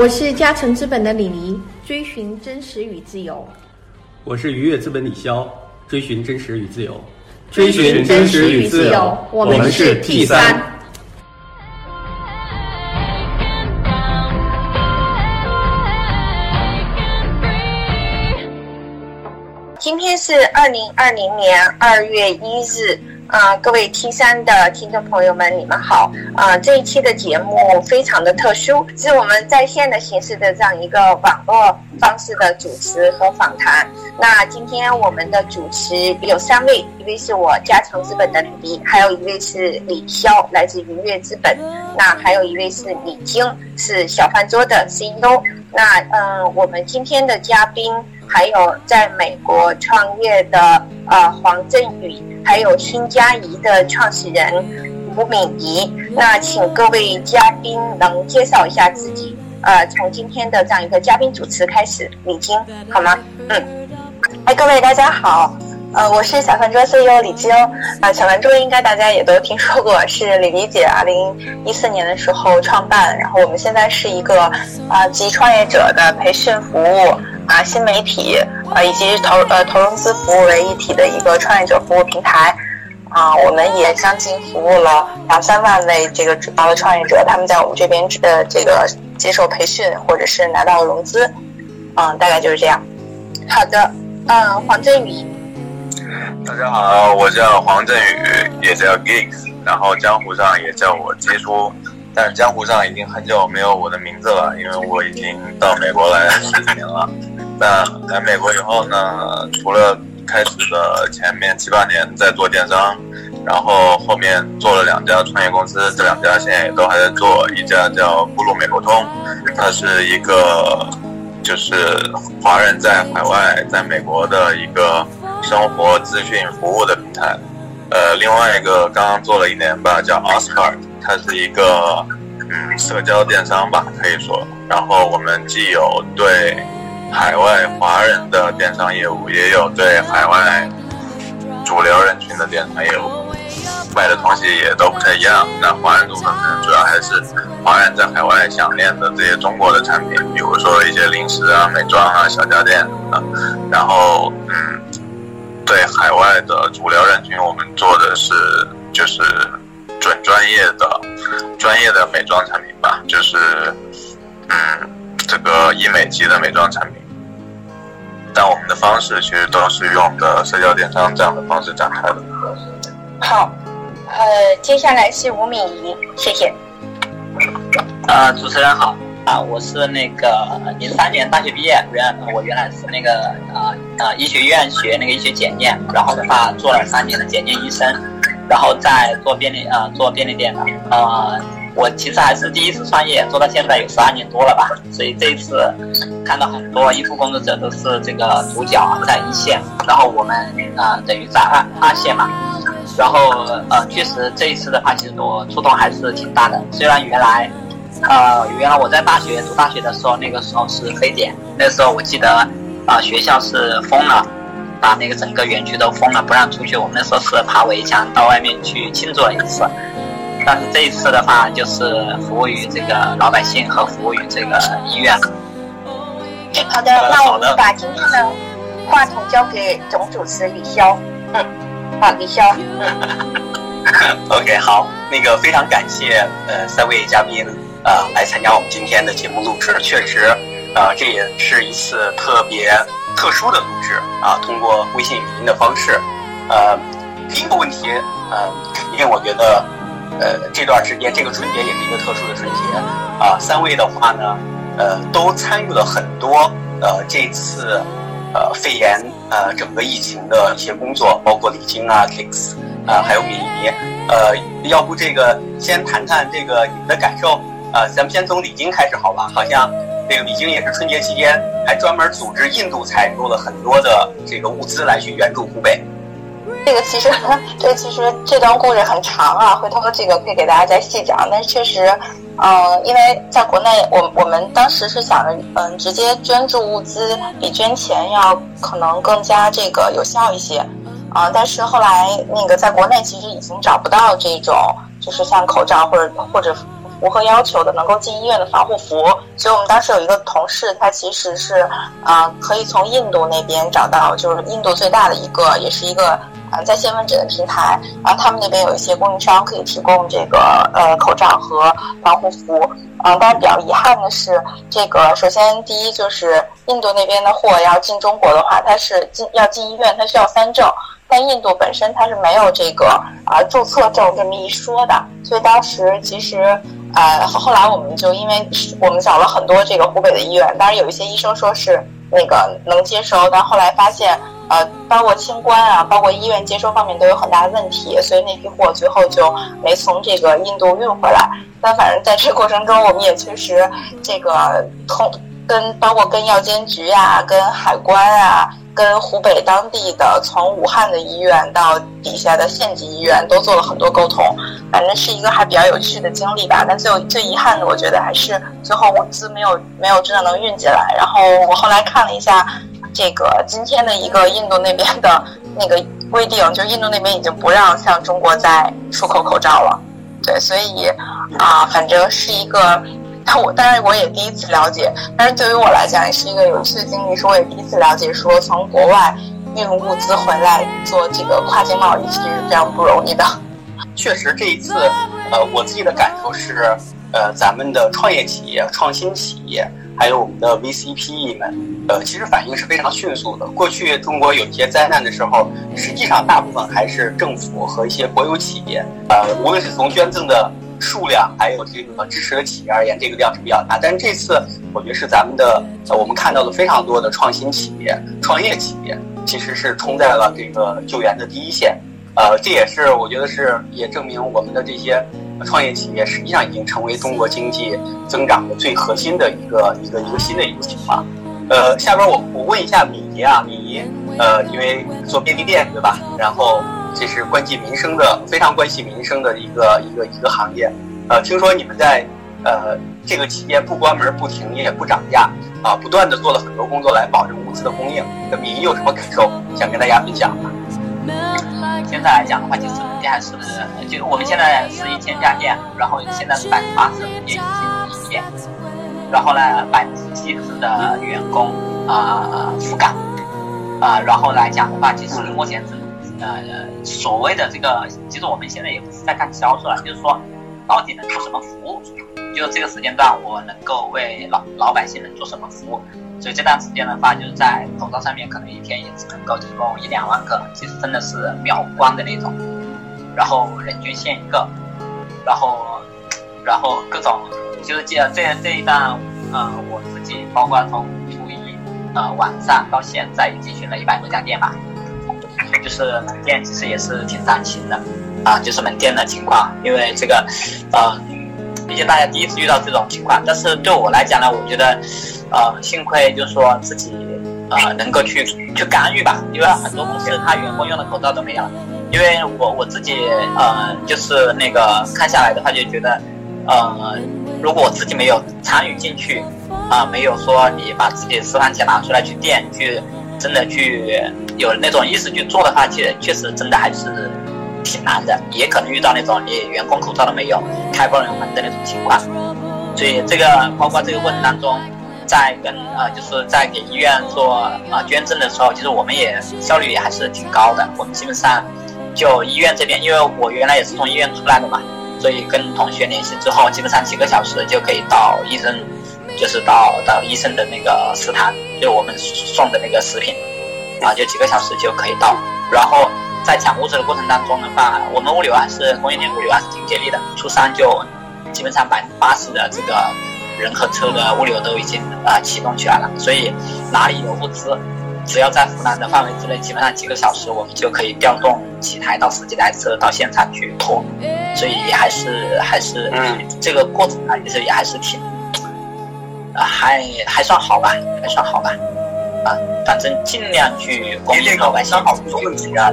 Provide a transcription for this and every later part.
我是嘉诚资本的李黎，追寻真实与自由。我是愉悦资本李潇，追寻真实与自由。追寻真实与自由，我们是 T 三。是二零二零年二月一日。啊，各位 T 三的听众朋友们，你们好！啊，这一期的节目非常的特殊，是我们在线的形式的这样一个网络方式的主持和访谈。那今天我们的主持有三位，一位是我嘉诚资本的李迪，还有一位是李潇，来自云悦资本。那还有一位是李晶，是小饭桌的 CEO。那嗯，我们今天的嘉宾还有在美国创业的呃黄振宇。还有新佳怡的创始人吴敏仪，那请各位嘉宾能介绍一下自己。呃，从今天的这样一个嘉宾主持开始，李晶，好吗？嗯。哎，各位大家好，呃，我是小饭桌 CEO 李晶。啊，小饭桌应该大家也都听说过，是李黎姐二零一四年的时候创办，然后我们现在是一个啊集创业者的培训服务。啊，新媒体啊，以及投呃投融资服务为一体的一个创业者服务平台啊，我们也将近服务了两三万位这个主要的创业者，他们在我们这边呃这个接受培训或者是拿到融资，嗯，大概就是这样。好的，嗯，黄振宇。大家好，我叫黄振宇，也叫 Geeks，然后江湖上也叫我杰叔。但是江湖上已经很久没有我的名字了，因为我已经到美国来十几年了。那来美国以后呢，除了开始的前面七八年在做电商，然后后面做了两家创业公司，这两家现在也都还在做。一家叫咕噜美国通，它是一个就是华人在海外在美国的一个生活资讯服务的平台。呃，另外一个刚刚做了一年吧，叫 Oscar。它是一个嗯社交电商吧，可以说。然后我们既有对海外华人的电商业务，也有对海外主流人群的电商业务，卖的东西也都不太一样。那华人部分可能主要还是华人在海外想念的这些中国的产品，比如说一些零食啊、美妆啊、小家电啊。然后嗯，对海外的主流人群，我们做的是就是。准专业的、专业的美妆产品吧，就是，嗯，这个医美级的美妆产品。但我们的方式其实都是用的社交电商这样的方式展开的。好，呃，接下来是吴敏仪，谢谢。啊，主持人好啊，我是那个零三年大学毕业，原我原来是那个啊啊医学院学那个医学检验，然后的话做了三年的检验医生。然后再做便利啊，做便利店的啊，我其实还是第一次创业，做到现在有十二年多了吧。所以这一次看到很多医护工作者都是这个主角在一线，然后我们啊等于在二二线嘛。然后呃，确实这一次的话，其实我触动还是挺大的。虽然原来呃原来我在大学读大学的时候，那个时候是非典，那时候我记得啊学校是封了。把那个整个园区都封了，不让出去。我们那时候是爬围墙到外面去庆祝了一次，但是这一次的话，就是服务于这个老百姓和服务于这个医院。好的，那我们把今天的话筒交给总主持李潇。嗯，好，李潇。OK，好，那个非常感谢呃三位嘉宾呃来参加我们今天的节目录制，确实呃这也是一次特别。特殊的录制啊，通过微信语音的方式，呃，第一个问题，呃，因为我觉得，呃，这段时间这个春节也是一个特殊的春节啊，三位的话呢，呃，都参与了很多呃这次呃肺炎呃整个疫情的一些工作，包括李晶啊、Kicks 啊，还有敏仪，呃，要不这个先谈谈这个你们的感受啊，咱们先从李晶开始好吧？好像。这个李晶也是春节期间还专门组织印度采购了很多的这个物资来去援助湖北。这个其实，这其实这段故事很长啊，回头这个可以给大家再细讲。但是确实，嗯，因为在国内，我我们当时是想着，嗯，直接捐助物资比捐钱要可能更加这个有效一些，啊，但是后来那个在国内其实已经找不到这种，就是像口罩或者或者。符合要求的能够进医院的防护服。所以我们当时有一个同事，他其实是啊，可以从印度那边找到，就是印度最大的一个，也是一个啊在线问诊的平台。然后他们那边有一些供应商可以提供这个呃口罩和防护服。啊，但是比较遗憾的是，这个首先第一就是印度那边的货要进中国的话，它是进要进医院，它需要三证。但印度本身它是没有这个啊注册证这么一说的，所以当时其实呃后来我们就因为我们找了很多这个湖北的医院，当然有一些医生说是那个能接收，但后来发现呃包括清关啊，包括医院接收方面都有很大的问题，所以那批货最后就没从这个印度运回来。但反正在这过程中，我们也确实这个通跟包括跟药监局啊，跟海关啊。跟湖北当地的，从武汉的医院到底下的县级医院，都做了很多沟通，反正是一个还比较有趣的经历吧。但最最遗憾的，我觉得还是最后物资没有没有真的能运进来。然后我后来看了一下，这个今天的一个印度那边的那个规定，就印度那边已经不让向中国再出口口罩了。对，所以啊，反正是一个。我当然我也第一次了解，但是对于我来讲也是一个有趣的经历，是我也第一次了解说从国外运物资回来做这个跨境贸易其实是非常不容易的。确实，这一次，呃，我自己的感受是，呃，咱们的创业企业、创新企业，还有我们的 VCPE 们，呃，其实反应是非常迅速的。过去中国有一些灾难的时候，实际上大部分还是政府和一些国有企业，呃，无论是从捐赠的。数量还有这个支持的企业而言，这个量是比较大。但是这次我觉得是咱们的，我们看到了非常多的创新企业、创业企业，其实是冲在了这个救援的第一线。呃，这也是我觉得是也证明我们的这些创业企业实际上已经成为中国经济增长的最核心的一个一个一个新的一个情况。呃，下边我我问一下米姨啊，米姨，呃，因为做便利店对吧？然后。这是关系民生的，非常关系民生的一个一个一个行业。呃，听说你们在呃这个期间不关门、不停业、不涨价啊，不断的做了很多工作来保证物资的供应。那你有什么感受想跟大家分享吗？现在来讲的话，就是人家是就我们现在是一千家店，然后现在是百分之八十的店已经营业，然后呢百分之七十的员工啊覆盖啊，然后来讲的话，就是目前是。呃，所谓的这个，其实我们现在也不是在看销售了，就是说，到底能做什么服务？就这个时间段，我能够为老老百姓能做什么服务？所以这段时间的话，就是在口罩上面，可能一天也只能够提供一两万个，其实真的是秒光的那种。然后人均限一个，然后，然后各种，就是这这这一段，嗯，我自己包括从初一呃晚上到现在，已经巡了一百多家店吧。就是门店其实也是挺担心的，啊，就是门店的情况，因为这个，呃，毕竟大家第一次遇到这种情况。但是对我来讲呢，我觉得，呃，幸亏就是说自己，呃，能够去去干预吧，因为很多公司他员工用的口罩都没有。因为我我自己，呃，就是那个看下来的话，就觉得，呃，如果我自己没有参与进去，啊，没有说你把自己私房钱拿出来去垫去。真的去有那种意识去做的话，确确实真的还是挺难的，也可能遇到那种你员工口罩都没有，开不了门的那种情况。所以这个包括这个过程当中，在跟呃就是在给医院做啊捐赠的时候，其实我们也效率也还是挺高的。我们基本上就医院这边，因为我原来也是从医院出来的嘛，所以跟同学联系之后，基本上几个小时就可以到医生。就是到到医生的那个食堂，就我们送的那个食品，啊，就几个小时就可以到。然后在抢物资的过程当中的话，我们物流还是供应链物流还是挺给力的。初三就基本上百分之八十的这个人和车的物流都已经啊启动起来了。所以哪里有物资，只要在湖南的范围之内，基本上几个小时我们就可以调动几台到十几台车到现场去拖。所以也还是还是嗯，这个过程啊，其实也还是挺。还还算好吧，还算好吧，啊，反正尽量去供应老百姓。好多问题啊，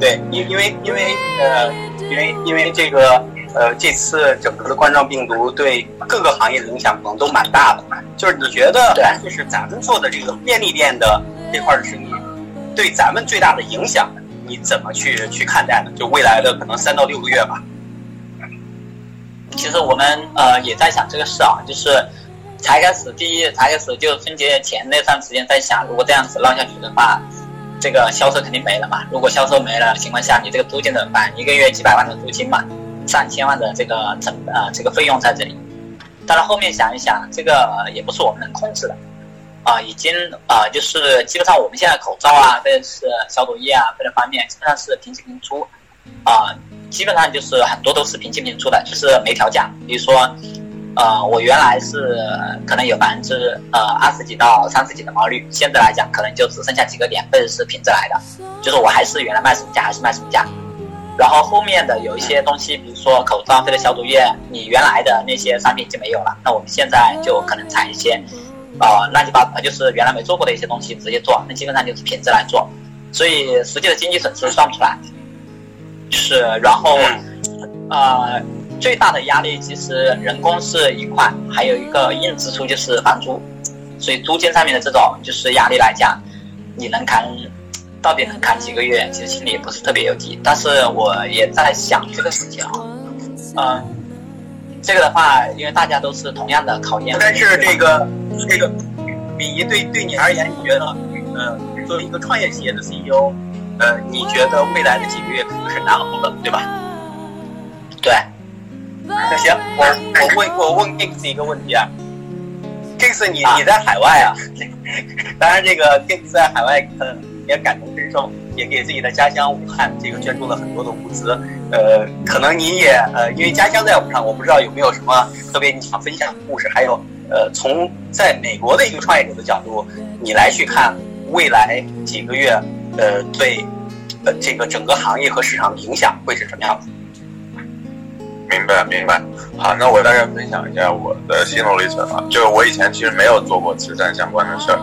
对，因因为因为呃，因为因为这个呃，这次整个的冠状病毒对各个行业的影响可能都蛮大的。就是你觉得，就是咱们做的这个便利店的这块的生意，对咱们最大的影响，你怎么去去看待呢？就未来的可能三到六个月吧。其实我们呃也在想这个事啊，就是才开始第一才开始就春节前那段时间在想，如果这样子闹下去的话，这个销售肯定没了嘛。如果销售没了的情况下，你这个租金怎么办？一个月几百万的租金嘛，上千万的这个成呃这个费用在这里。但是后面想一想，这个也不是我们能控制的。啊，已经啊，就是基本上我们现在口罩啊，或者是消毒液啊，各个方面基本上是平起平出，啊，基本上就是很多都是平起平出的，就是没调价。比如说，呃，我原来是可能有百分之呃二十几到三十几的毛利，现在来讲可能就只剩下几个点，或者是平着来的，就是我还是原来卖什么价还是卖什么价。然后后面的有一些东西，比如说口罩或者消毒液，你原来的那些商品就没有了，那我们现在就可能采一些。啊，乱七八糟，就是原来没做过的一些东西直接做，那基本上就是品质来做，所以实际的经济损失算不出来。是，然后，呃，最大的压力其实人工是一块，还有一个硬支出就是房租，所以租金上面的这种就是压力来讲，你能扛，到底能扛几个月，其实心里也不是特别有底。但是我也在想这个事情啊，嗯。这个的话，因为大家都是同样的考验。但是这个这个，敏仪对对你而言，你觉得，呃，作为一个创业企业的 CEO，呃，你觉得未来的几个月可能是难熬的，对吧？对。那行，我我问我问 Kings 一个问题啊，Kings 你你在海外啊？当然，这个 Kings 在海外能也感同身受。也给自己的家乡武汉这个捐助了很多的物资，呃，可能你也呃，因为家乡在武汉，我不知道有没有什么特别你想分享的故事，还有呃，从在美国的一个创业者的角度，你来去看未来几个月，呃，对，呃，这个整个行业和市场的影响会是什么样子？明白，明白。好，那我大概分享一下我的心路历程啊，就是我以前其实没有做过慈善相关的事儿。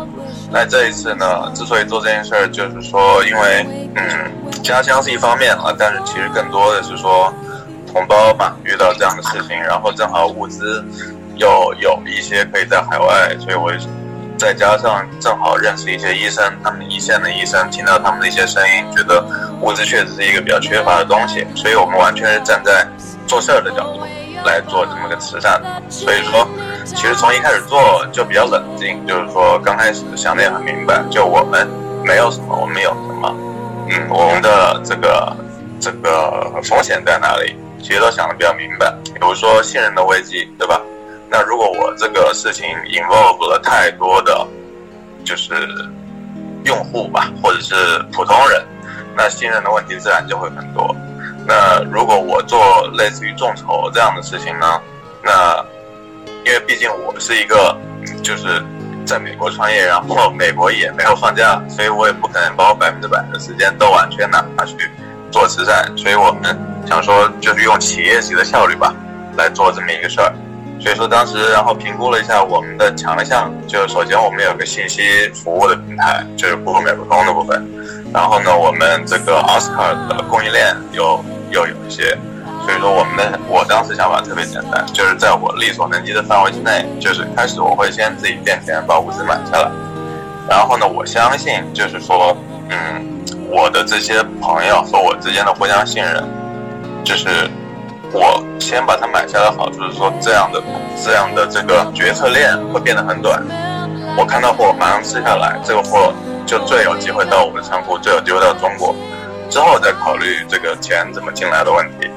那这一次呢，之所以做这件事儿，就是说，因为嗯，家乡是一方面啊，但是其实更多的是说，同胞嘛遇到这样的事情，然后正好物资又有一些可以在海外，所以我再加上正好认识一些医生，他们一线的医生，听到他们的一些声音，觉得物资确实是一个比较缺乏的东西，所以我们完全是站在做事儿的角度。来做这么个慈善，所以说。其实从一开始做就比较冷静，就是说刚开始想的也很明白，就我们没有什么，我们有什么，嗯，我们的这个这个风险在哪里，其实都想的比较明白。比如说信任的危机，对吧？那如果我这个事情 involve 了太多的，就是用户吧，或者是普通人，那信任的问题自然就会很多。那如果我做类似于众筹这样的事情呢，那因为毕竟我是一个，就是在美国创业，然后美国也没有放假，所以我也不可能把我百分之百的时间都完全拿去做慈善，所以我们想说就是用企业级的效率吧来做这么一个事儿。所以说当时然后评估了一下我们的强项，就是首先我们有个信息服务的平台，就是谷歌美国通的部分，然后呢我们这个奥斯卡的供应链又又有一些。所以说，我们的我当时想法特别简单，就是在我力所能及的范围之内，就是开始我会先自己垫钱把物资买下来，然后呢，我相信就是说，嗯，我的这些朋友和我之间的互相信任，就是我先把它买下来，好处是说这样的这样的这个决策链会变得很短，我看到货马上吃下来，这个货就最有机会到我们的仓库，最有机会到中国，之后再考虑这个钱怎么进来的问题。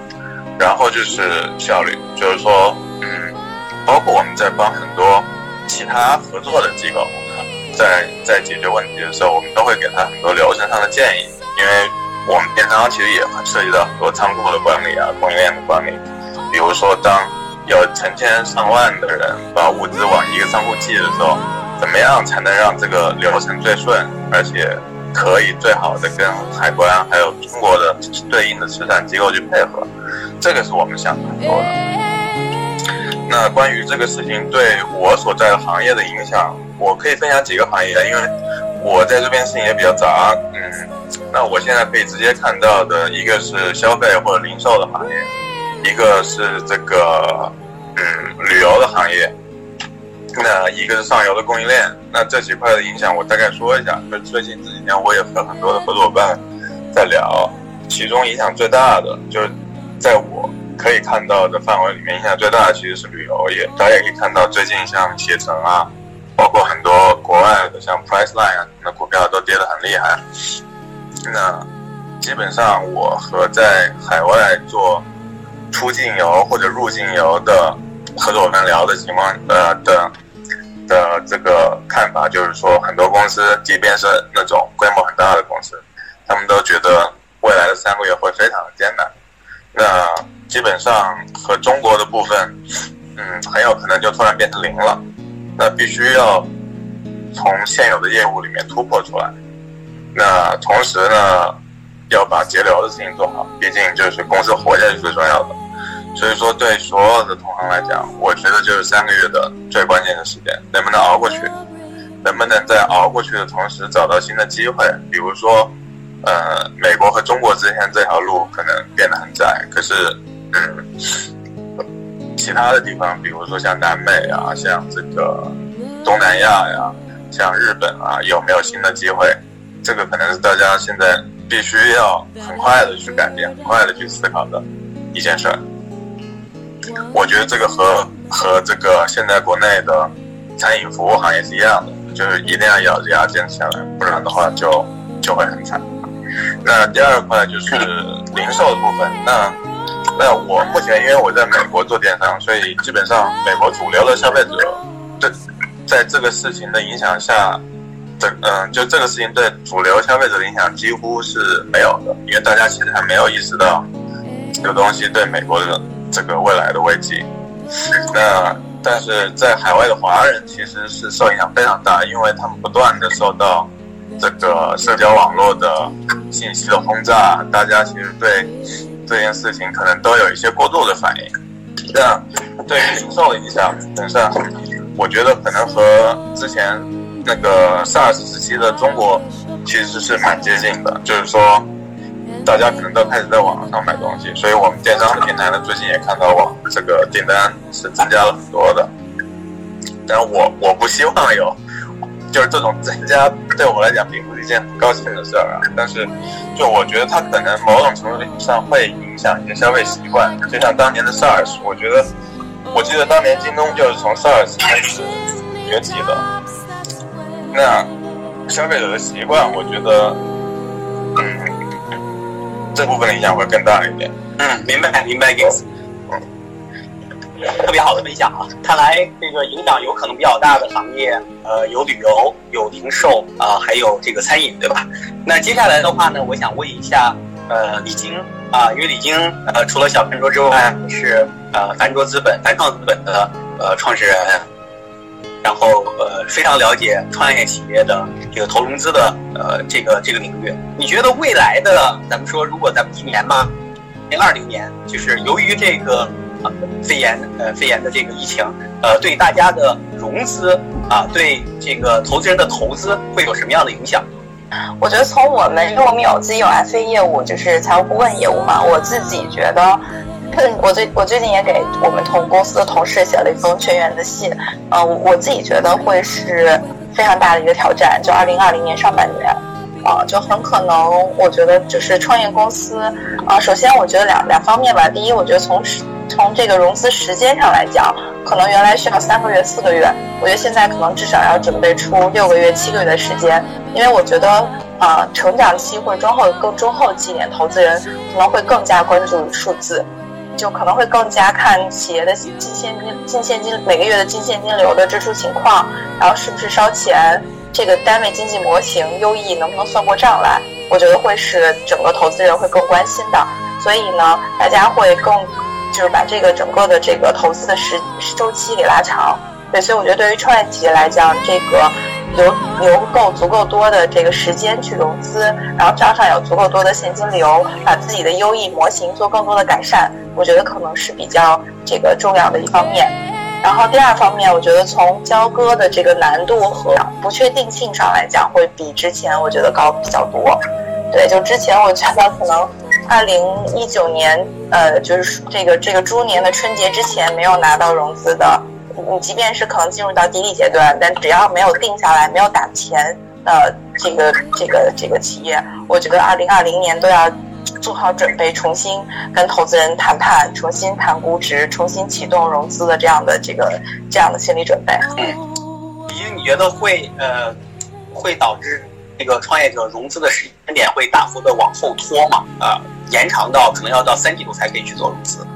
然后就是效率，就是说，嗯，包括我们在帮很多其他合作的机构，在在解决问题的时候，我们都会给他很多流程上的建议，因为我们电商其实也涉及到很多仓库的管理啊、供应链的管理。比如说，当有成千上万的人把物资往一个仓库寄的时候，怎么样才能让这个流程最顺，而且可以最好的跟海关还有中国的对应的慈善机构去配合？这个是我们想很多的。那关于这个事情对我所在的行业的影响，我可以分享几个行业，因为我在这边事情也比较杂。嗯，那我现在可以直接看到的一个是消费或者零售的行业，一个是这个嗯旅游的行业，那一个是上游的供应链。那这几块的影响我大概说一下。就最近这几天我也和很多的合作伙伴在聊，其中影响最大的就是。在我可以看到的范围里面，影响最大的其实是旅游业。大家也可以看到，最近像携程啊，包括很多国外的像 Priceline 啊，那股票都跌得很厉害。那基本上，我和在海外做出境游或者入境游的合作伙伴聊的情况，呃的的这个看法，就是说，很多公司，即便是那种规模很大的公司，他们都觉得未来的三个月会非常的艰难。那基本上和中国的部分，嗯，很有可能就突然变成零了。那必须要从现有的业务里面突破出来。那同时呢，要把节流的事情做好，毕竟就是公司活下去最重要的。所以说，对所有的同行来讲，我觉得就是三个月的最关键的时间，能不能熬过去？能不能在熬过去的同时找到新的机会？比如说，呃，美国和中国之间这条路可能变得很窄，可是，嗯，其他的地方，比如说像南美啊，像这个东南亚呀，像日本啊，有没有新的机会？这个可能是大家现在必须要很快的去改变、很快的去思考的一件事儿。我觉得这个和和这个现在国内的餐饮服务行业是一样的，就是一定要咬着牙坚持下来，不然的话就就会很惨。那第二块就是零售的部分。那那我目前因为我在美国做电商，所以基本上美国主流的消费者，对在这个事情的影响下。这嗯，就这个事情对主流消费者的影响几乎是没有的，因为大家其实还没有意识到这个东西对美国的这个未来的危机。那但是在海外的华人其实是受影响非常大，因为他们不断的受到这个社交网络的信息的轰炸，大家其实对这件事情可能都有一些过度的反应。那对于零售的影响，本身我觉得可能和之前。那个 SARS 时期的中国其实是蛮接近的，就是说大家可能都开始在网上买东西，所以我们电商的平台呢，最近也看到网这个订单是增加了很多的。但我我不希望有，就是这种增加对我来讲并不是一件很高兴的事儿啊。但是就我觉得它可能某种程度上会影响一些消费习惯，就像当年的 SARS，我觉得我记得当年京东就是从 SARS 开始崛起的。那消费者的习惯，我觉得，这部分的影响会更大一点。嗯，明白，明白。嗯，特别好的分享啊！看来这个影响有可能比较大的行业，呃，有旅游，有零售啊，还有这个餐饮，对吧？那接下来的话呢，我想问一下，呃，李晶啊，因为李晶呃，除了小饭桌之外，是呃，饭桌资本、凡创资本的呃创始人。然后呃，非常了解创业企业的这个投融资的呃这个这个领域。你觉得未来的咱们说，如果咱们今年嘛，零二零年，就是由于这个肺炎呃肺炎的这个疫情，呃对大家的融资啊，对这个投资人的投资会有什么样的影响？我觉得从我们因为我们有自己有 FA 业务，就是财务顾问业务嘛，我自己觉得。我最我最近也给我们同公司的同事写了一封全员的信，呃，我自己觉得会是非常大的一个挑战，就二零二零年上半年，啊，就很可能，我觉得就是创业公司，啊，首先我觉得两两方面吧，第一，我觉得从从这个融资时间上来讲，可能原来需要三个月、四个月，我觉得现在可能至少要准备出六个月、七个月的时间，因为我觉得，啊，成长期或者中后更中后期一点，投资人可能会更加关注数字。就可能会更加看企业的净现金、净现金每个月的净现金流的支出情况，然后是不是烧钱，这个单位经济模型优异能不能算过账来？我觉得会是整个投资人会更关心的。所以呢，大家会更就是把这个整个的这个投资的时周期给拉长。对，所以我觉得对于创业企业来讲，这个。留留够足够多的这个时间去融资，然后账上有足够多的现金流，把自己的优异模型做更多的改善，我觉得可能是比较这个重要的一方面。然后第二方面，我觉得从交割的这个难度和不确定性上来讲，会比之前我觉得高比较多。对，就之前我觉得可能二零一九年，呃，就是这个这个猪年的春节之前没有拿到融资的。你即便是可能进入到低利阶段，但只要没有定下来、没有打钱，呃，这个这个这个企业，我觉得二零二零年都要做好准备，重新跟投资人谈判，重新谈估值，重新启动融资的这样的这个这样的心理准备。嗯，因为你觉得会呃会导致这个创业者融资的时间点会大幅的往后拖嘛？啊、延长到可能要到三季度才可以去做融资。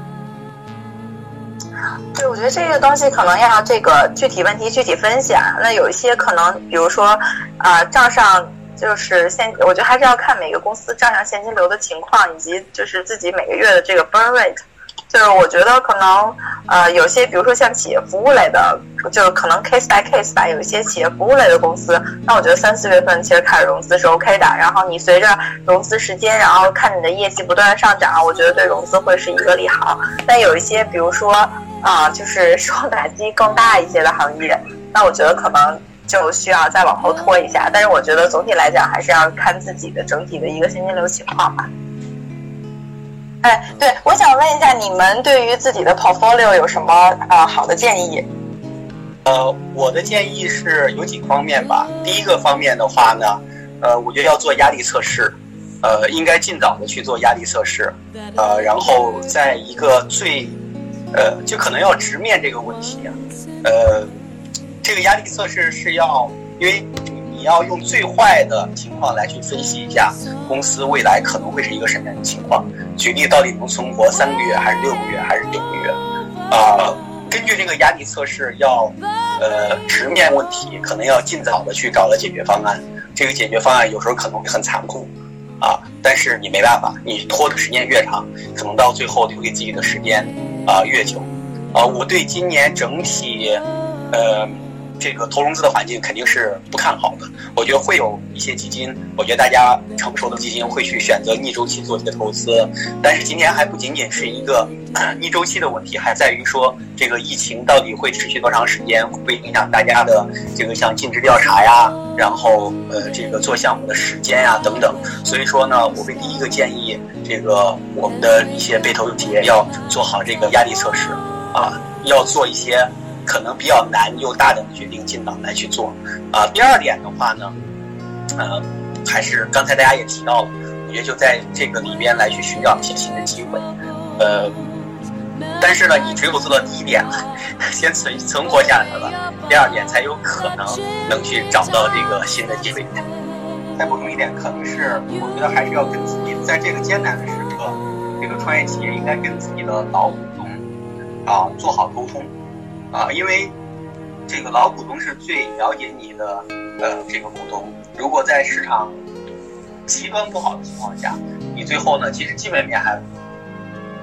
对，我觉得这个东西可能要这个具体问题具体分析啊。那有一些可能，比如说，啊、账上就是现，我觉得还是要看每个公司账上现金流的情况，以及就是自己每个月的这个 burn rate。就是我觉得可能，呃，有些比如说像企业服务类的，就是可能 case by case 吧。有一些企业服务类的公司，那我觉得三四月份其实开始融资是 OK 的。然后你随着融资时间，然后看你的业绩不断上涨，我觉得对融资会是一个利好。但有一些，比如说啊、就是受打击更大一些的行业，那我觉得可能就需要再往后拖一下。但是我觉得总体来讲，还是要看自己的整体的一个现金流情况吧。哎，对，我想问一下，你们对于自己的 portfolio 有什么呃好的建议？呃，我的建议是有几个方面吧。第一个方面的话呢，呃，我觉得要做压力测试，呃，应该尽早的去做压力测试，呃，然后在一个最，呃，就可能要直面这个问题，呃，这个压力测试是要，因为你要用最坏的情况来去分析一下公司未来可能会是一个什么样的情况，举例到底能存活三个月还是六个月还是九个月，啊、根据这个压力测试要，呃，直面问题，可能要尽早的去找到解决方案。这个解决方案有时候可能会很残酷，啊，但是你没办法，你拖的时间越长，可能到最后留给自己的时间啊、越久。啊，我对今年整体，呃，这个投融资的环境肯定是不看好的。我觉得会有一些基金，我觉得大家成熟的基金会去选择逆周期做这个投资，但是今天还不仅仅是一个 逆周期的问题，还在于说这个疫情到底会持续多长时间，会会影响大家的这个像尽职调查呀，然后呃这个做项目的时间呀等等。所以说呢，我会第一个建议这个我们的一些被投企业要做好这个压力测试啊，要做一些可能比较难又大胆的决定，尽早来去做啊。第二点的话呢，呃，还是刚才大家也提到了，我觉得就在这个里边来去寻找一些新的机会，呃，但是呢，你只有做到第一点，先存存活下来了，第二点才有可能能去找到这个新的机会。再补充一点，可能是我觉得还是要跟自己在这个艰难的时刻，这个创业企业应该跟自己的老股东啊做好沟通啊，因为这个老股东是最了解你的呃这个股东。如果在市场极端不好的情况下，你最后呢其实基本面还不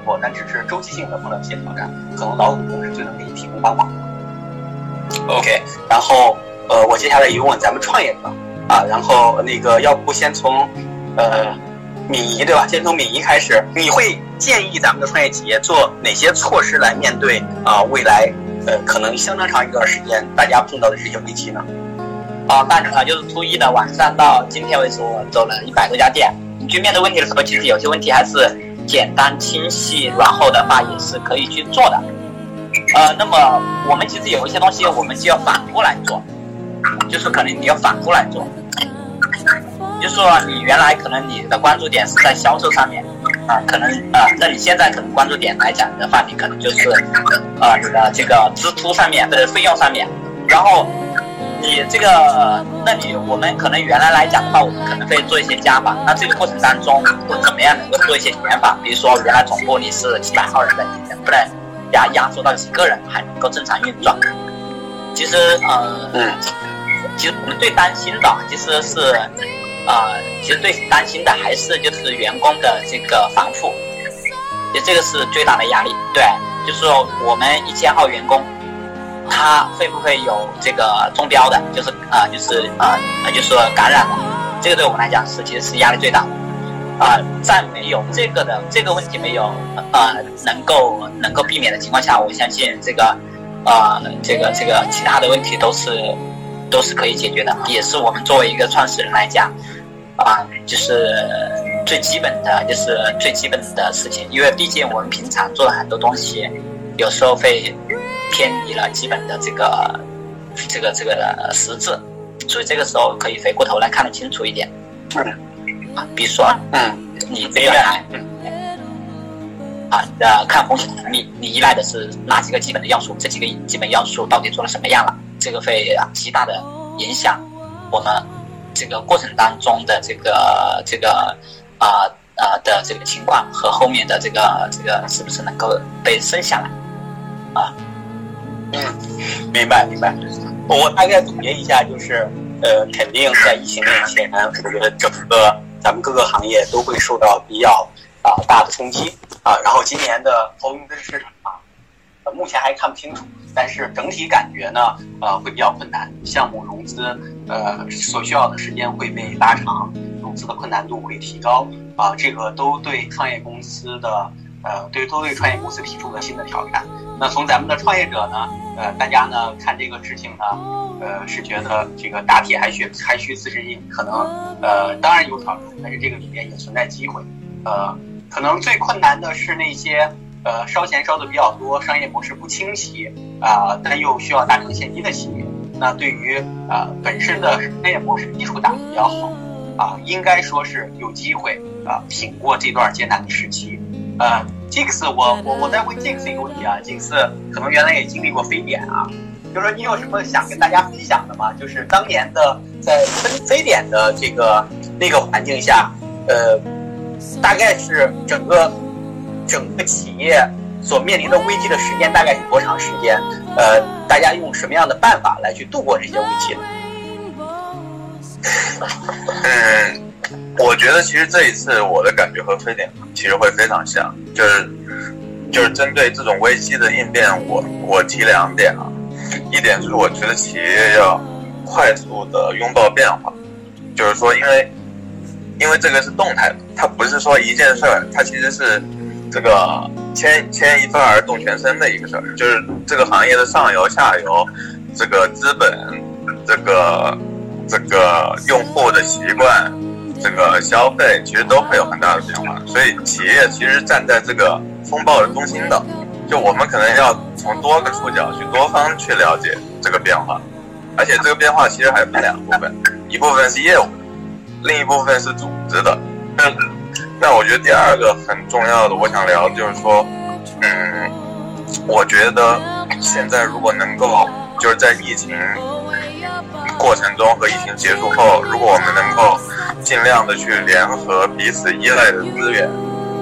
错，但只是周期性的碰到一些挑战，可能老股东是最能给你提供帮忙的。OK，然后呃，我接下来一问咱们创业者啊，然后那个要不先从呃敏仪对吧？先从敏仪开始，你会建议咱们的创业企业做哪些措施来面对啊未来呃可能相当长一段时间大家碰到的这些危机呢？啊，大致上就是初一的晚上到今天为止，我走了一百多家店。你去面对问题的时候，其实有些问题还是简单、清晰，然后的话也是可以去做的。呃，那么我们其实有一些东西，我们就要反过来做，就是可能你要反过来做，就是说你原来可能你的关注点是在销售上面，啊、可能啊、呃那你现在可能关注点来讲的话，你可能就是呃你的这个支出上面或者费用上面，然后你这个，那你我们可能原来来讲的话，我们可能会做一些加法。那这个过程当中，我怎么样能够做一些减法？比如说，原来总部你是几百号人的，你能不能压压缩到几个人，还能够正常运转？其实，呃，嗯，其实我们最担心的其实是，呃，其实最担心的还是就是员工的这个防护，就这个是最大的压力。对，就是说我们一千号员工。他会不会有这个中标的，就是啊、就是啊，呃，就是说感染的，这个对我们来讲是其实是压力最大的。啊、呃，在没有这个的这个问题没有呃能够能够避免的情况下，我相信这个啊、这个这个其他的问题都是都是可以解决的，也是我们作为一个创始人来讲啊、呃，就是最基本的就是最基本的事情，因为毕竟我们平常做的很多东西，有时候会。偏离了基本的这个这个这个实质，所以这个时候可以回过头来看得清楚一点。嗯，啊，比如说，嗯，你这个来，啊，呃，看风险，你你依赖的是哪几个基本的要素？这几个基本要素到底做了什么样了？这个会啊极大的影响我们这个过程当中的这个这个啊啊的这个情况和后面的这个这个是不是能够被生下来啊？嗯，明白明白。我大概总结一下，就是呃，肯定在疫情面前，我觉得整个咱们各个行业都会受到比较啊大的冲击啊。然后今年的投融资市场啊，目前还看不清楚，但是整体感觉呢，呃，会比较困难。项目融资呃所需要的时间会被拉长，融资的困难度会提高啊，这个都对创业公司的呃对都对创业公司提出了新的挑战。那从咱们的创业者呢，呃，大家呢看这个事情呢，呃，是觉得这个打铁还需还需自身硬，可能呃当然有挑战，但是这个里面也存在机会，呃，可能最困难的是那些呃烧钱烧的比较多、商业模式不清晰啊，但又需要大量现金的企业。那对于呃本身的商业模式基础打得比较好啊，应该说是有机会啊挺过这段艰难的时期，呃。Jix，我我我再问 Jix 一个问题啊，Jix 可能原来也经历过非典啊，就是说你有什么想跟大家分享的吗？就是当年的在非非典的这个那个环境下，呃，大概是整个整个企业所面临的危机的时间大概是多长时间？呃，大家用什么样的办法来去度过这些危机？嗯。我觉得其实这一次我的感觉和非典其实会非常像，就是就是针对这种危机的应变，我我提两点啊，一点就是我觉得企业要快速的拥抱变化，就是说因为因为这个是动态的，它不是说一件事儿，它其实是这个牵牵一发而动全身的一个事儿，就是这个行业的上游、下游，这个资本，这个这个用户的习惯。这个消费其实都会有很大的变化，所以企业其实站在这个风暴的中心的，就我们可能要从多个触角去多方去了解这个变化，而且这个变化其实还分两部分，一部分是业务，另一部分是组织的。那我觉得第二个很重要的，我想聊就是说，嗯，我觉得现在如果能够就是在疫情。过程中和疫情结束后，如果我们能够尽量的去联合彼此依赖的资源，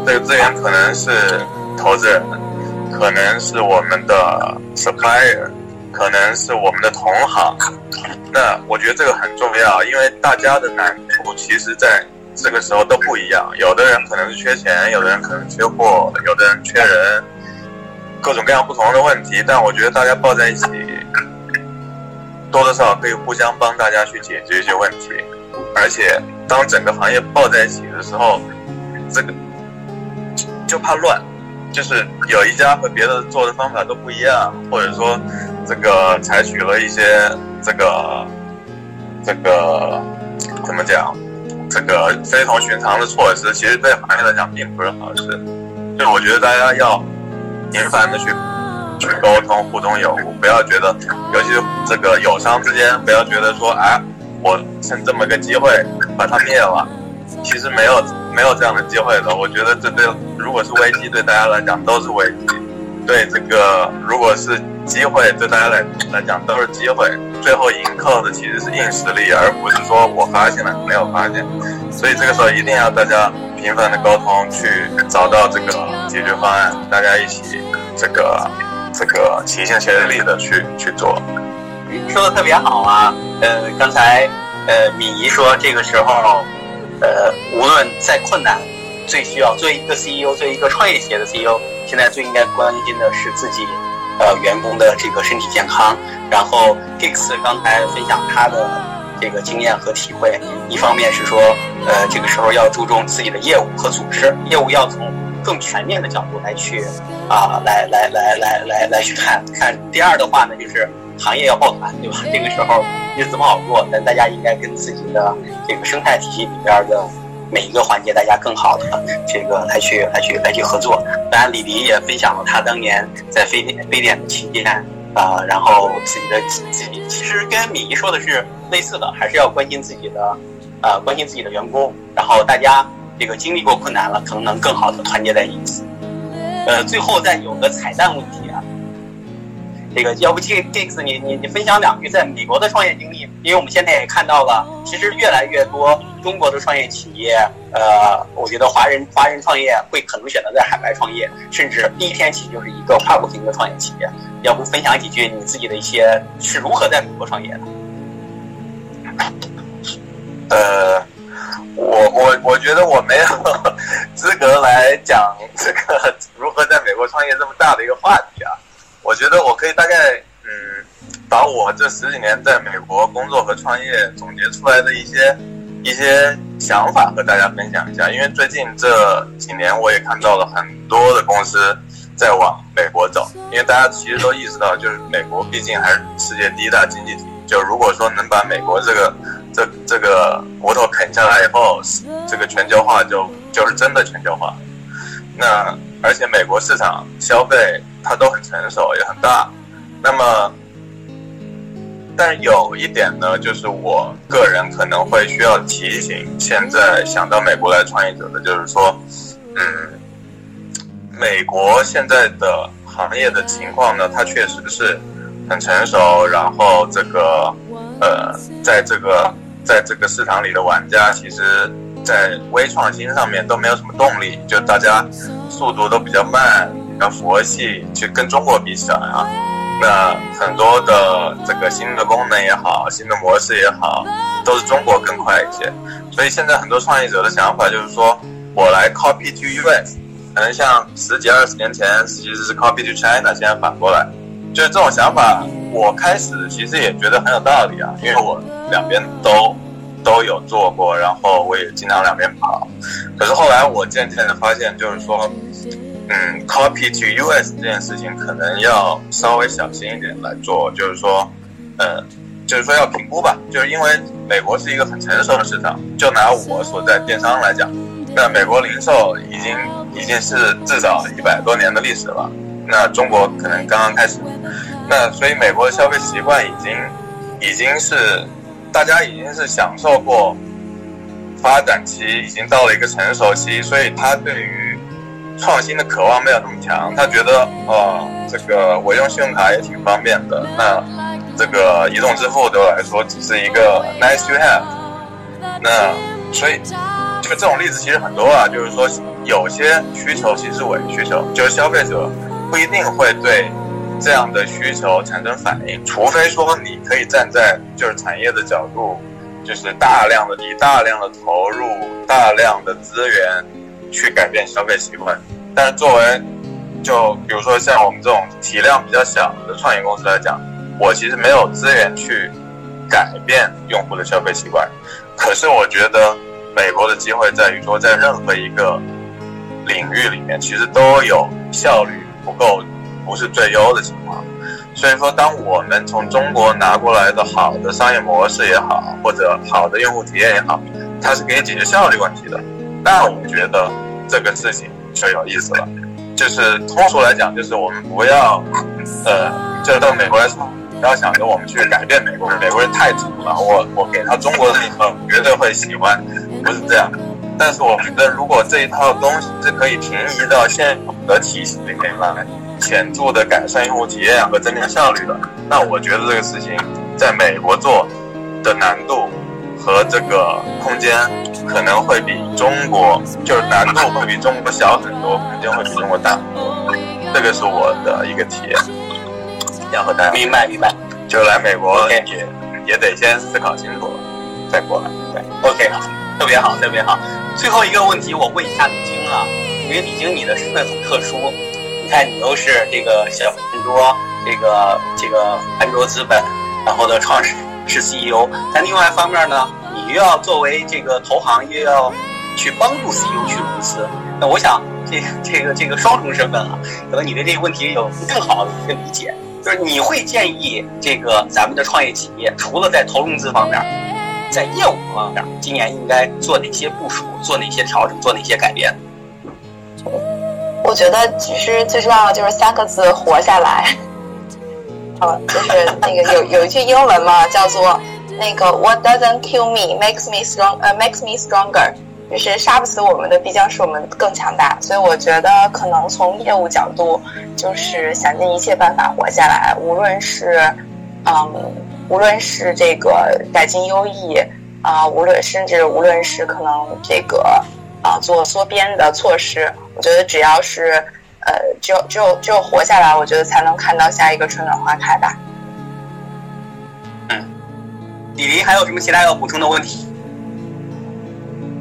这个资源可能是投资人，可能是我们的 supplier，可能是我们的同行。那我觉得这个很重要，因为大家的难处其实在这个时候都不一样。有的人可能是缺钱，有的人可能缺货，有的人缺人，各种各样不同的问题。但我觉得大家抱在一起。多多少少可以互相帮大家去解决一些问题，而且当整个行业抱在一起的时候，这个就怕乱，就是有一家和别的做的方法都不一样，或者说这个采取了一些这个这个怎么讲，这个非同寻常的措施，其实对行业来讲并不是好事。就我觉得大家要频繁的去。去沟通、互通有无，不要觉得，尤其是这个友商之间，不要觉得说，哎，我趁这么个机会把它灭了，其实没有没有这样的机会的。我觉得这对如果是危机，对大家来讲都是危机；对这个如果是机会，对大家来来讲都是机会。最后赢靠的其实是硬实力，而不是说我发现了没有发现。所以这个时候一定要大家频繁的沟通，去找到这个解决方案，大家一起这个。这个齐心协力的去去做，说的特别好啊。呃，刚才呃敏仪说，这个时候，呃，无论再困难，最需要作为一个 CEO，作为一个创业企业的 CEO，现在最应该关心的是自己呃员工的这个身体健康。然后 Kix 刚才分享他的这个经验和体会，一方面是说，呃，这个时候要注重自己的业务和组织，业务要从。更全面的角度来去啊，来来来来来来去看看。第二的话呢，就是行业要抱团，对吧？这个时候日子不好过，但大家应该跟自己的这个生态体系里边的每一个环节，大家更好的这个来去来去来去合作。当然，李黎也分享了他当年在非典非典期间啊，然后自己的自己其实跟米姨说的是类似的，还是要关心自己的啊，关心自己的员工，然后大家。这个经历过困难了，可能能更好的团结在一起。呃，最后再有个彩蛋问题，这个要不这 Gix 你你你分享两句在美国的创业经历，因为我们现在也看到了，其实越来越多中国的创业企业，呃，我觉得华人华人创业会可能选择在海外创业，甚至第一天起就是一个跨国型的创业企业。要不分享几句你自己的一些是如何在美国创业的？呃，我我我觉得我没有资格来讲这个如何在美国创业这么大的一个话题啊。我觉得我可以大概嗯，把我这十几年在美国工作和创业总结出来的一些一些想法和大家分享一下。因为最近这几年我也看到了很多的公司在往美国走，因为大家其实都意识到，就是美国毕竟还是世界第一大经济体。就如果说能把美国这个这这个骨头啃下来以后，这个全球化就就是真的全球化。那而且美国市场消费它都很成熟也很大。那么，但有一点呢，就是我个人可能会需要提醒现在想到美国来创业者的，就是说，嗯，美国现在的行业的情况呢，它确实是。很成熟，然后这个，呃，在这个在这个市场里的玩家，其实，在微创新上面都没有什么动力，就大家速度都比较慢，比较佛系，去跟中国比起来啊，那很多的这个新的功能也好，新的模式也好，都是中国更快一些。所以现在很多创业者的想法就是说，我来 copy to US，可能像十几二十年前其实是 copy to China，现在反过来。就是这种想法，我开始其实也觉得很有道理啊，因为我两边都都有做过，然后我也经常两边跑。可是后来我渐渐的发现，就是说，嗯，copy to US 这件事情可能要稍微小心一点来做。就是说，呃，就是说要评估吧。就是因为美国是一个很成熟的市场，就拿我所在电商来讲，那美国零售已经已经是至少一百多年的历史了。那中国可能刚刚开始，那所以美国的消费习惯已经已经是大家已经是享受过发展期，已经到了一个成熟期，所以他对于创新的渴望没有那么强。他觉得哦，这个我用信用卡也挺方便的，那这个移动支付对我来说只是一个 nice to have。那所以就这种例子其实很多啊，就是说有些需求其实是伪需求，就是消费者。不一定会对这样的需求产生反应，除非说你可以站在就是产业的角度，就是大量的以大量的投入、大量的资源去改变消费习惯。但是作为就比如说像我们这种体量比较小的创业公司来讲，我其实没有资源去改变用户的消费习惯。可是我觉得美国的机会在于说，在任何一个领域里面，其实都有效率。不够，不是最优的情况，所以说，当我们从中国拿过来的好的商业模式也好，或者好的用户体验也好，它是可以解决效率问题的，那我觉得这个事情就有意思了。就是通俗来讲，就是我们不要，呃，就到美国来说，不要想着我们去改变美国人，美国人太土了，我我给他中国的一套绝对会喜欢，不是这样。但是我觉得，如果这一套东西是可以平移到现有的体系里面来，显著的改善用户体验和增加效率的，那我觉得这个事情在美国做的难度和这个空间可能会比中国就是难度会比中国小很多，空间会比中国大很多。这个是我的一个体验，要和大家明白明白，就来美国也也得先思考清楚再过来。对，OK，特别好，特别好。最后一个问题，我问一下李晶啊，因为李晶你的身份很特殊，你看你又是这个小很多这个这个安卓资本，然后的创始是 CEO，但另外一方面呢，你又要作为这个投行，又要去帮助 CEO 去融资，那我想这 这个这个双重身份啊，可能你对这个问题有更好的一个理解，就是你会建议这个咱们的创业企业，除了在投融资方面。在业务方面，今年应该做哪些部署？做哪些调整？做哪些改变？我觉得其实最重要的就是三个字：活下来。好，就是那个有有一句英文嘛，叫做那个 “What doesn't kill me makes me strong，呃，makes me stronger”。就是杀不死我们的，必将是我们更强大。所以我觉得，可能从业务角度，就是想尽一切办法活下来，无论是，嗯，无论是这个改进优异，啊，无论甚至无论是可能这个啊做缩编的措施，我觉得只要是，呃，只有只有只有活下来，我觉得才能看到下一个春暖花开吧。嗯，李黎还有什么其他要补充的问题？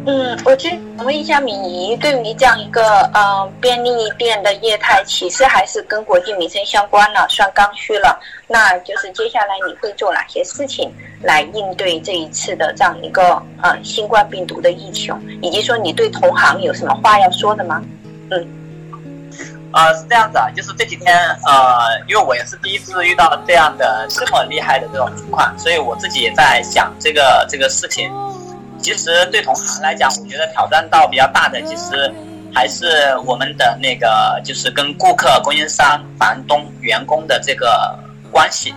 嗯，我就想问一下，敏仪对于这样一个呃便利店的业态，其实还是跟国际民生相关了，算刚需了。那就是接下来你会做哪些事情来应对这一次的这样一个呃新冠病毒的疫情，以及说你对同行有什么话要说的吗？嗯，呃，是这样子啊，就是这几天呃，因为我也是第一次遇到这样的这么厉害的这种情况，所以我自己也在想这个这个事情。其实对同行来讲，我觉得挑战到比较大的，其实还是我们的那个，就是跟顾客、供应商、房东、员工的这个关系。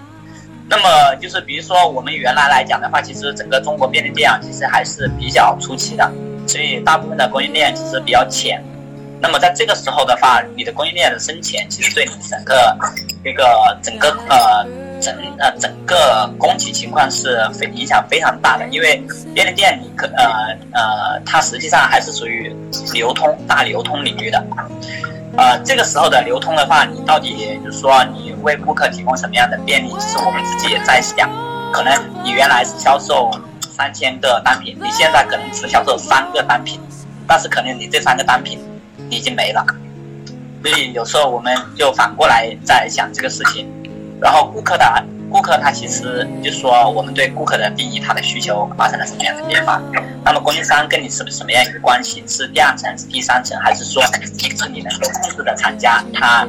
那么就是比如说，我们原来来讲的话，其实整个中国便利店啊，其实还是比较初期的，所以大部分的供应链其实比较浅。那么在这个时候的话，你的供应链的深浅，其实对你整个这个整个呃。整呃整个供给情况是非影响非常大的，因为便利店你可呃呃它实际上还是属于流通大流通领域的，呃这个时候的流通的话，你到底就是说你为顾客提供什么样的便利？其实我们自己也在想，可能你原来是销售三千个单品，你现在可能只销售三个单品，但是可能你这三个单品已经没了，所以有时候我们就反过来在想这个事情。然后顾客的顾客他其实就是说，我们对顾客的定义，他的需求发生了什么样的变化？那么供应商跟你是不什么样一个关系？是第二层，是第三层，还是说是你能够控制的厂家？他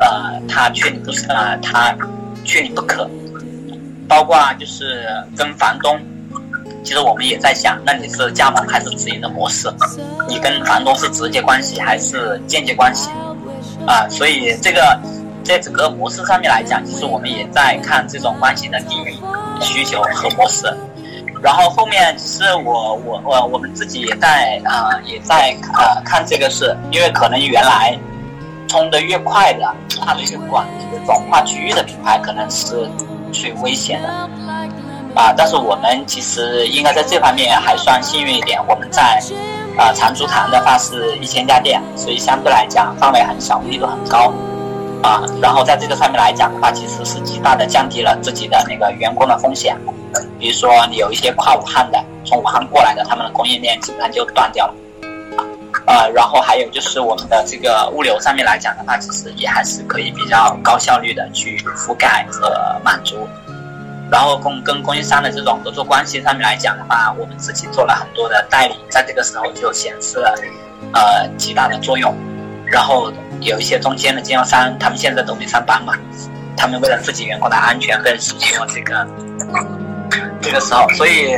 呃，他缺你不是呃，他缺你不可。包括就是跟房东，其实我们也在想，那你是加盟还是直营的模式？你跟房东是直接关系还是间接关系？啊，所以这个。在整个模式上面来讲，其实我们也在看这种关系的定义、需求和模式。然后后面其实我我我我们自己也在啊也在呃看这个是，因为可能原来冲的越快的，跨的越广，这种跨区域的品牌可能是最危险的啊。但是我们其实应该在这方面还算幸运一点，我们在啊长株堂的话是一千家店，所以相对来讲范围很小，密度很高。啊，然后在这个上面来讲的话，其实是极大的降低了自己的那个员工的风险。比如说，你有一些跨武汉的，从武汉过来的，他们的供应链基本上就断掉了。呃，然后还有就是我们的这个物流上面来讲的话，其实也还是可以比较高效率的去覆盖和满足。然后供跟供应商的这种合作关系上面来讲的话，我们自己做了很多的代理，在这个时候就显示了呃极大的作用。然后有一些中间的经销商，他们现在都没上班嘛，他们为了自己员工的安全，更是说这个这个时候，所以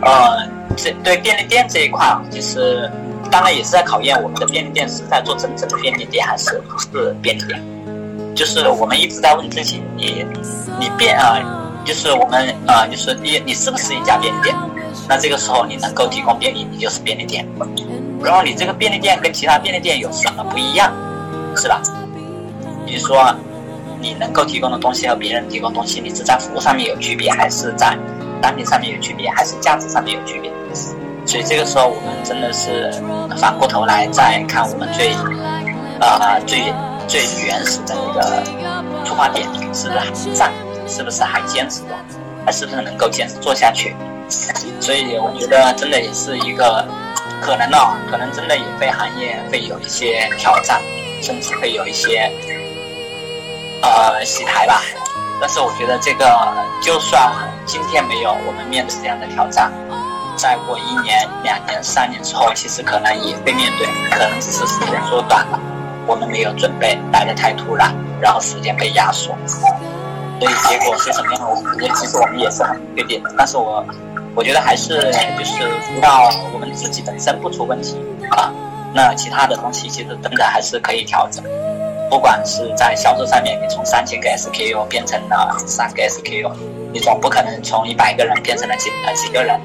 呃，这对便利店这一块，其实当然也是在考验我们的便利店是在做真正的便利店，还是不是便利店。就是我们一直在问自己，你你便啊，就是我们啊，就是你你是不是一家便利店？那这个时候你能够提供便利，你就是便利店。然后你这个便利店跟其他便利店有什么不一样，是吧？比如说，你能够提供的东西和别人提供东西，你是在服务上面有区别，还是在单品上面有区别，还是价值上面有区别？所以这个时候我们真的是反过头来再看我们最，呃最最原始的那个出发点，是不是还在？是不是还坚持着？还是不是能够坚持做下去？所以我觉得真的也是一个。可能呢，可能真的也会行业会有一些挑战，甚至会有一些呃洗台吧。但是我觉得这个，就算今天没有我们面对这样的挑战，再过一年、两年、三年之后，其实可能也会面对，可能只是时间缩短了，我们没有准备，来的太突然，然后时间被压缩，所以结果是什么样，我觉得其实我们也是很确定的。但是我。我觉得还是就是要我们自己本身不出问题啊，那其他的东西其实真的还是可以调整。不管是在销售上面，你从三千个 SKU 变成了三个 SKU，你总不可能从一百个人变成了几呃几个人。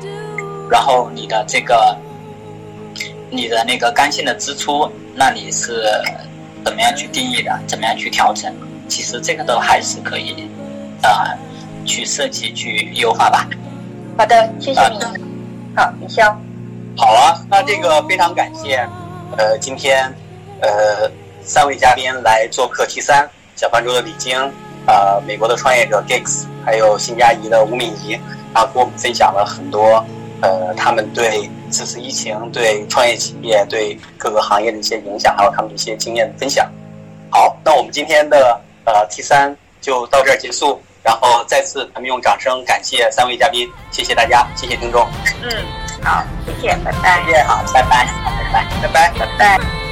然后你的这个你的那个刚性的支出，那你是怎么样去定义的？怎么样去调整？其实这个都还是可以，呃，去设计去优化吧。好的，谢谢你。好，李潇。好啊，那这个非常感谢，呃，今天呃三位嘉宾来做客 T 三小方舟的李晶，呃，美国的创业者 Gigs，还有新加怡的吴敏仪，然后给我们分享了很多，呃，他们对此次疫情对创业企业对各个行业的一些影响，还有他们的一些经验分享。好，那我们今天的呃 T 三就到这儿结束，然后再次咱们用掌声感谢三位嘉宾，谢谢大家，谢谢听众。嗯，好，谢谢，拜拜。谢谢，好，拜拜，拜拜，拜拜，拜拜。